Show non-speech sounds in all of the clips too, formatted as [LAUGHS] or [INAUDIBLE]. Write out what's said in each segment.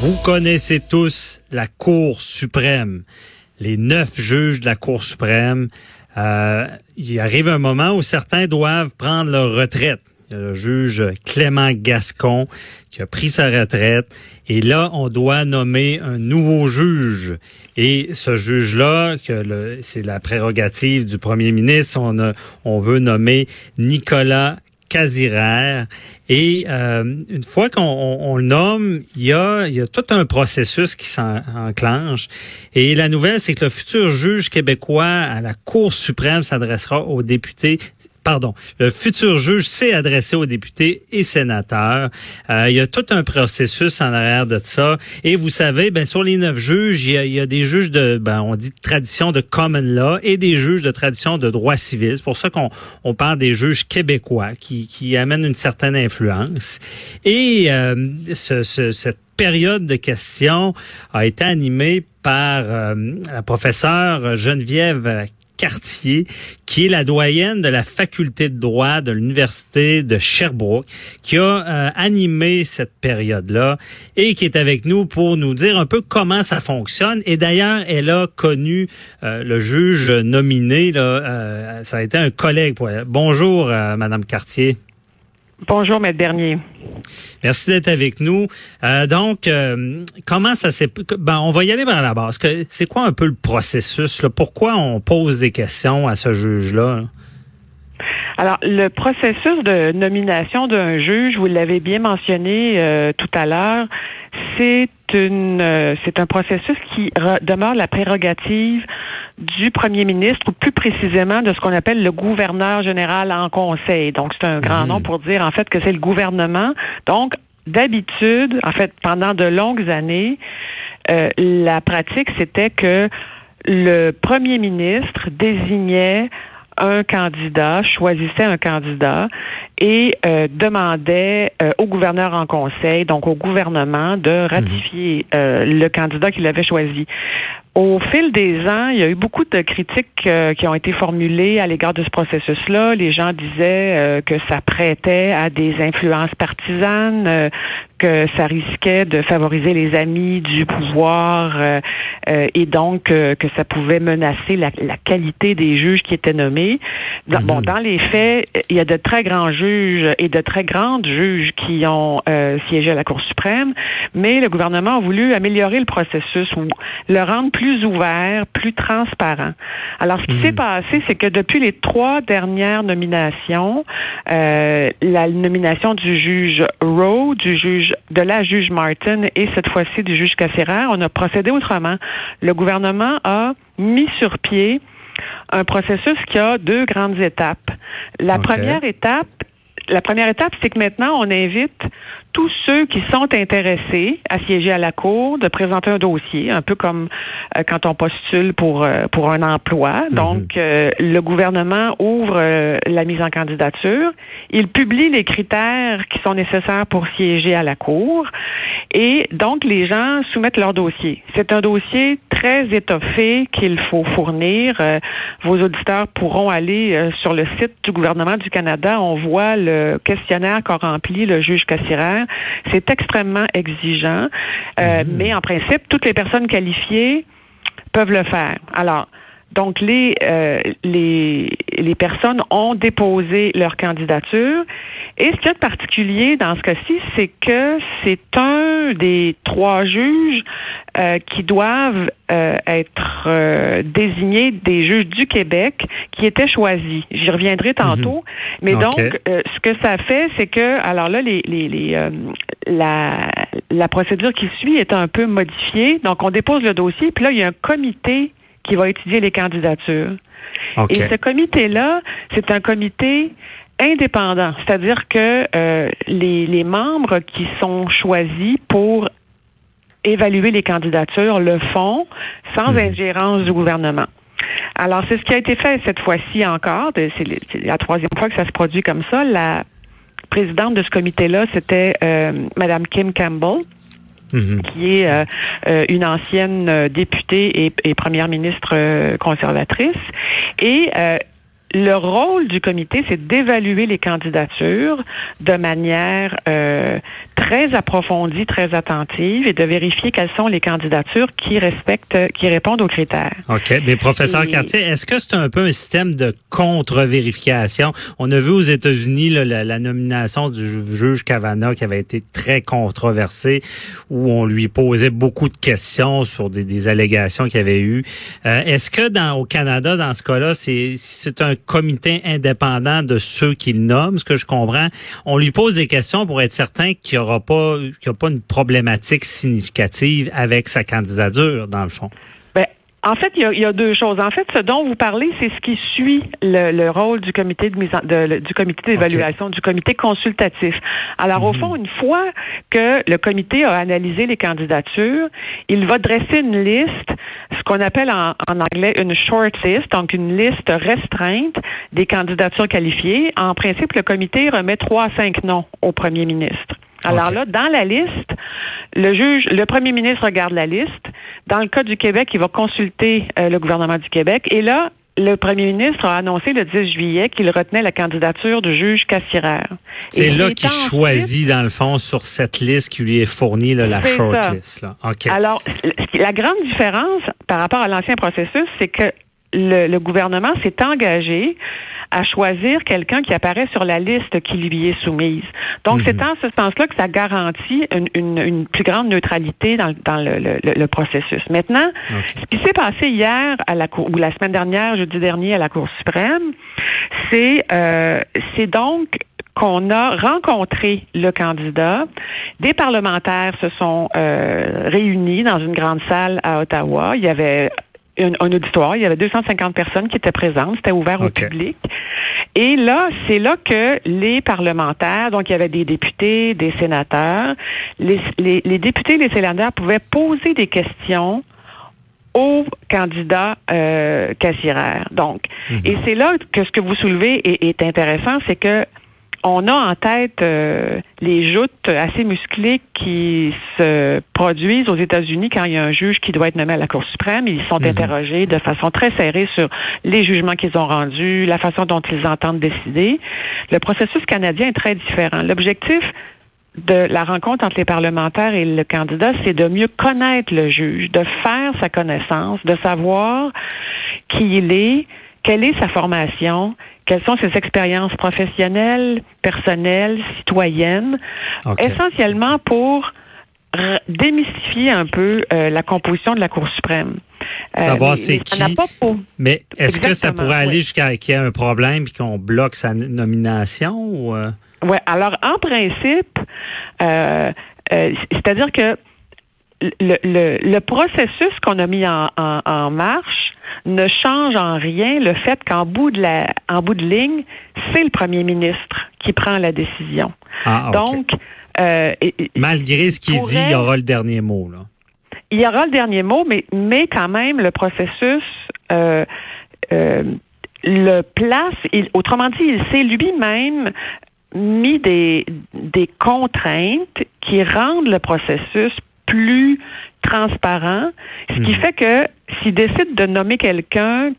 Vous connaissez tous la Cour suprême, les neuf juges de la Cour suprême. Euh, il arrive un moment où certains doivent prendre leur retraite. Le juge Clément Gascon qui a pris sa retraite. Et là, on doit nommer un nouveau juge. Et ce juge-là, que c'est la prérogative du premier ministre, on, a, on veut nommer Nicolas Casiraire. Et euh, une fois qu'on le nomme, il y a, y a tout un processus qui s'enclenche. Et la nouvelle, c'est que le futur juge québécois à la Cour suprême s'adressera aux députés pardon, le futur juge s'est adressé aux députés et sénateurs. Euh, il y a tout un processus en arrière de ça. Et vous savez, ben sur les neuf juges, il y a, des juges de, ben, on dit de tradition de common law et des juges de tradition de droit civil. C'est pour ça qu'on on parle des juges québécois qui, qui amènent une certaine influence. Et euh, ce, ce, cette période de questions a été animée par euh, la professeure Geneviève Cartier, qui est la doyenne de la faculté de droit de l'Université de Sherbrooke, qui a euh, animé cette période-là et qui est avec nous pour nous dire un peu comment ça fonctionne. Et d'ailleurs, elle a connu euh, le juge nominé. Euh, ça a été un collègue pour elle. Bonjour, Madame Cartier. Bonjour, Maître Bernier. Merci d'être avec nous. Euh, donc, euh, comment ça s'est... Ben, on va y aller vers la base. C'est quoi un peu le processus? Là? Pourquoi on pose des questions à ce juge-là? Alors, le processus de nomination d'un juge, vous l'avez bien mentionné euh, tout à l'heure, c'est une euh, c'est un processus qui demeure la prérogative du premier ministre ou plus précisément de ce qu'on appelle le gouverneur général en conseil. Donc c'est un grand mhm. nom pour dire en fait que c'est le gouvernement. Donc d'habitude, en fait pendant de longues années, euh, la pratique c'était que le premier ministre désignait un candidat, choisissait un candidat et euh, demandait euh, au gouverneur en conseil, donc au gouvernement, de ratifier mhm. euh, le candidat qu'il avait choisi. Au fil des ans, il y a eu beaucoup de critiques euh, qui ont été formulées à l'égard de ce processus-là. Les gens disaient euh, que ça prêtait à des influences partisanes, euh, que ça risquait de favoriser les amis du pouvoir et donc que ça pouvait menacer la, qualité des juges qui étaient nommés. Dans, Bon, mhm. dans les faits, il y a de très grands juges et de très grandes juges qui ont siégé à la Cour suprême, mais le gouvernement a voulu améliorer le processus ou le rendre plus ouvert, plus transparent. Alors, ce qui s'est hmm. passé, c'est que depuis les trois dernières nominations, euh, la nomination du juge Rowe, du juge de la juge Martin et cette fois-ci du juge Cassera, on a procédé autrement. Le gouvernement a mis sur pied un processus qui a deux grandes étapes. La première étape, la première étape, c'est que maintenant, on invite tous ceux qui sont intéressés à siéger à la Cour de présenter un dossier, un peu comme euh, quand on postule pour, euh, pour un emploi. Mhm. Donc, euh, le gouvernement ouvre la mise en candidature. Il publie les critères qui sont nécessaires pour siéger à la Cour. Et donc, les gens soumettent leur dossier. C'est un dossier très étoffé qu'il faut fournir. vos auditeurs pourront aller sur le site du gouvernement du Canada. On voit le questionnaire qu'a rempli le juge Cassirer c'est extrêmement exigeant, euh, mhm. mais en principe, toutes les personnes qualifiées peuvent le faire. Alors, donc, les, euh, les, les personnes ont déposé leur candidature. Et ce qu'il y a de particulier dans ce cas-ci, c'est que c'est un des trois juges euh, qui doivent euh, être désignés des juges du Québec qui étaient choisis. J'y reviendrai tantôt. Mhm. Mais donc, ce que ça fait, c'est que, alors là, les, les, les la, la procédure qui suit est un peu modifiée. Donc, on dépose le dossier, puis là, il y a un comité qui va étudier les candidatures. Et ce comité-là, c'est un comité indépendant, c'est-à-dire que euh, les, les membres qui sont choisis pour évaluer les candidatures le font sans Mhm. ingérence du gouvernement. Alors, c'est ce qui a été fait cette fois-ci encore. C'est la troisième fois que ça se produit comme ça. La présidente de ce comité-là, c'était euh, Madame Kim Campbell Mhm. qui est euh, euh, une ancienne euh, députée et, et première ministre conservatrice. Et euh, le rôle du comité, c'est d'évaluer les candidatures de manière euh, très approfondie, très attentive et de vérifier quelles sont les candidatures qui respectent, qui répondent aux critères. OK. Mais professeur Et- Cartier, est-ce que c'est un peu un système de contre-vérification? On a vu aux États-Unis la, la nomination du ju- juge Kavanaugh qui avait été très controversée, où on lui posait beaucoup de questions sur des, des allégations qu'il y avait eu. Euh, est-ce que dans au Canada, dans ce cas-là, c'est c'est un comité indépendant de ceux qu'il nomme, ce que je comprends? On lui pose des questions pour être certain qu'il n'y aura pas qu'il y a pas une problématique significative avec sa candidature, dans le fond. En fait, il y, a, il y a deux choses. En fait, ce dont vous parlez, c'est ce qui suit le, le rôle du comité de mise en, de- le- du comité d'évaluation, du comité consultatif. Alors, au Mhm. fond, une fois que le comité a analysé les candidatures, il va dresser une liste, ce qu'on appelle en, en anglais une short list, donc une liste restreinte des candidatures qualifiées. En principe, le comité remet trois à cinq noms au premier ministre. Alors là, dans la liste, le juge, le premier ministre regarde la liste. Dans le cas du Québec, il va consulter euh, le gouvernement du Québec. Et là, le premier ministre a annoncé le 10 juillet qu'il retenait la candidature du juge Cassirer. C'est là qu'il choisit, dans le fond, sur cette liste qui lui est fournie, là, la C'est short ça. list. Là. OK. Alors, la grande différence par rapport à l'ancien processus, c'est que le, le gouvernement s'est engagé à choisir quelqu'un qui apparaît sur la liste qui lui est soumise. Donc, Mhm. c'est en ce sens-là que ça garantit une, une- une plus grande neutralité dans, dans le, le- le- processus. Maintenant, ce qui s'est passé hier à la cour ou la semaine dernière, jeudi dernier à la Cour suprême, c'est euh, c'est donc qu'on a rencontré le candidat. Des parlementaires se sont euh, réunis dans une grande salle à Ottawa. Il y avait un, un auditoire, il y avait 250 personnes qui étaient présentes, c'était ouvert au public. Et là, c'est là que les parlementaires, donc il y avait des députés, des sénateurs, les, les, les députés et les sénateurs pouvaient poser des questions au candidat euh, Cassirer. Donc, Mhm. et c'est là que ce que vous soulevez est, est intéressant, c'est que on a en tête euh, les joutes assez musclées qui se produisent aux États-Unis quand il y a un juge qui doit être nommé à la Cour suprême. Ils sont Mhm. interrogés de façon très serrée sur les jugements qu'ils ont rendus, la façon dont ils entendent décider. Le processus canadien est très différent. L'objectif de la rencontre entre les parlementaires et le candidat, c'est de mieux connaître le juge, de faire sa connaissance, de savoir qui il est, quelle est sa formation, quelles sont ses expériences professionnelles, personnelles, citoyennes, essentiellement pour démystifier un peu euh, la composition de la Cour suprême. Euh, Savoir c'est qui. pas Mais est-ce que ça pourrait aller oui. jusqu'à qu'il y ait un problème puis qu'on bloque sa nomination ou euh? Ouais, alors en principe, euh, euh, c'est-à-dire que le, le, le processus qu'on a mis en, en, en marche ne change en rien le fait qu'en bout de la en bout de ligne, c'est le premier ministre qui prend la décision. Ah, OK. Donc euh, Malgré ce qu'il dit, il y aura le dernier mot. Là. il y aura le dernier mot, mais, mais quand même, le processus euh, euh, le place, il- autrement dit, il s'est lui-même mis des, des contraintes qui rendent le processus plus transparent, ce qui Mhm. fait que s'il décide de nommer quelqu'un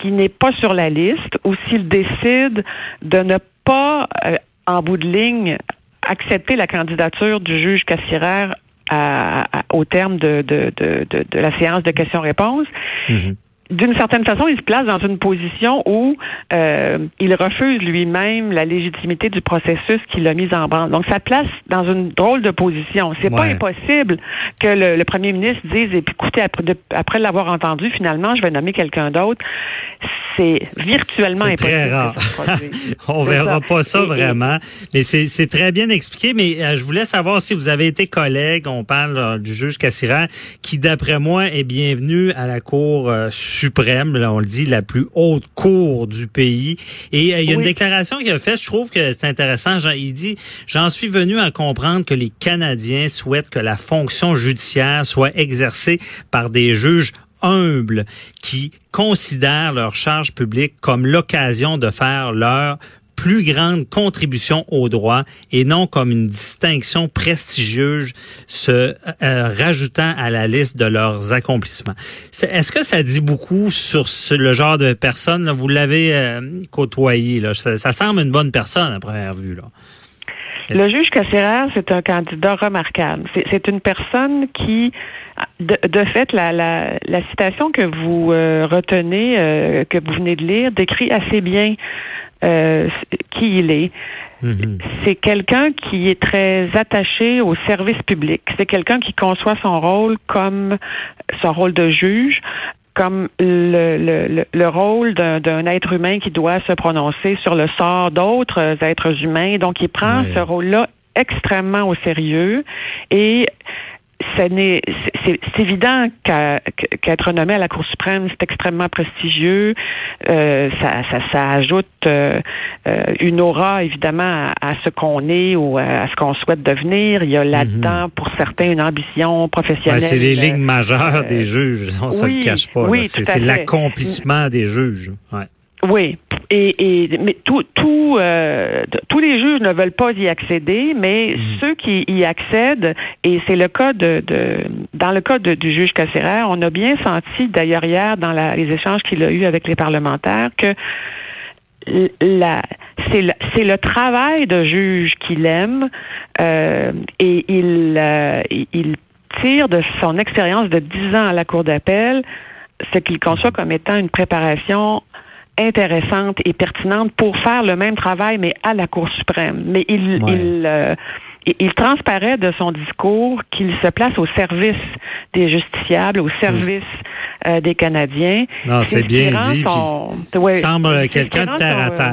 qui n'est pas sur la liste ou s'il décide de ne pas, euh, en bout de ligne, accepter la candidature du juge Cassirer à- à- au terme de, de, de, de, de la séance de questions-réponses, Mhm. D'une certaine façon, il se place dans une position où euh, il refuse lui-même la légitimité du processus qu'il a mis en branle. Donc, ça place dans une drôle de position. C'est pas impossible que le, le premier ministre dise, et puis écoutez, après, de- après l'avoir entendu, finalement, je vais nommer quelqu'un d'autre. C'est virtuellement C'est impossible. très rare. [LAUGHS] On verra ça. pas ça Et- vraiment. Mais c'est très bien expliqué. Mais euh, je voulais savoir si vous avez été collègue. On parle euh, du juge Cassirer, qui d'après moi est bienvenu à la Cour euh, suprême, là, on le dit, la plus haute cour du pays. Et euh, il y a une déclaration qu'il a faite, je trouve que c'est intéressant. Il dit, j'en suis venu à comprendre que les Canadiens souhaitent que la fonction judiciaire soit exercée par des juges humbles qui considèrent leur charge publique comme l'occasion de faire leur plus grande contribution au droit et non comme une distinction prestigieuse se euh, rajoutant à la liste de leurs accomplissements. Est-ce que ça dit beaucoup sur le genre de personne? Vous l'avez euh, côtoyé. Là. Ça, ça, semble une bonne personne à première vue. Là. Le juge Casseraire, c'est un candidat remarquable. C'est une personne qui, de, de fait, la, la, la, citation que vous euh, retenez, euh, que vous venez de lire, décrit assez bien euh, qui il est. Mm-hmm. C'est quelqu'un qui est très attaché au service public. C'est quelqu'un qui conçoit son rôle comme son rôle de juge, comme le, le, le rôle d'un être humain qui doit se prononcer sur le sort d'autres êtres humains. Donc, il prend ce rôle-là extrêmement au sérieux et c'est évident qu'être nommé à la Cour suprême, c'est extrêmement prestigieux. Euh, ça, ça, ça, ajoute euh, euh, une aura, évidemment, à, ce qu'on est ou à ce qu'on souhaite devenir. Il y a mhm. là-dedans, pour certains, une ambition professionnelle. c'est les lignes majeures des juges, on ne se le cache pas. Oui, c'est l'accomplissement des juges. Ouais. Oui, et, et mais tout, tout, euh, tous les juges ne veulent pas y accéder, mais mhm. ceux qui y accèdent, et c'est le cas de, de dans le cas du juge Casseraire, on a bien senti d'ailleurs hier dans la, les échanges qu'il a eu avec les parlementaires que la, c'est le, c'est le travail de juge qu'il aime euh, et il, euh, il tire de son expérience de dix ans à la cour d'appel ce qu'il conçoit comme étant une préparation intéressante et pertinente pour faire le même travail, mais à la Cour suprême. Mais il, il, euh, il transparaît de son discours qu'il se place au service des justiciables, au service euh, des Canadiens. Non, c'est bien dit. Son, semble quelqu'un de terre à terre.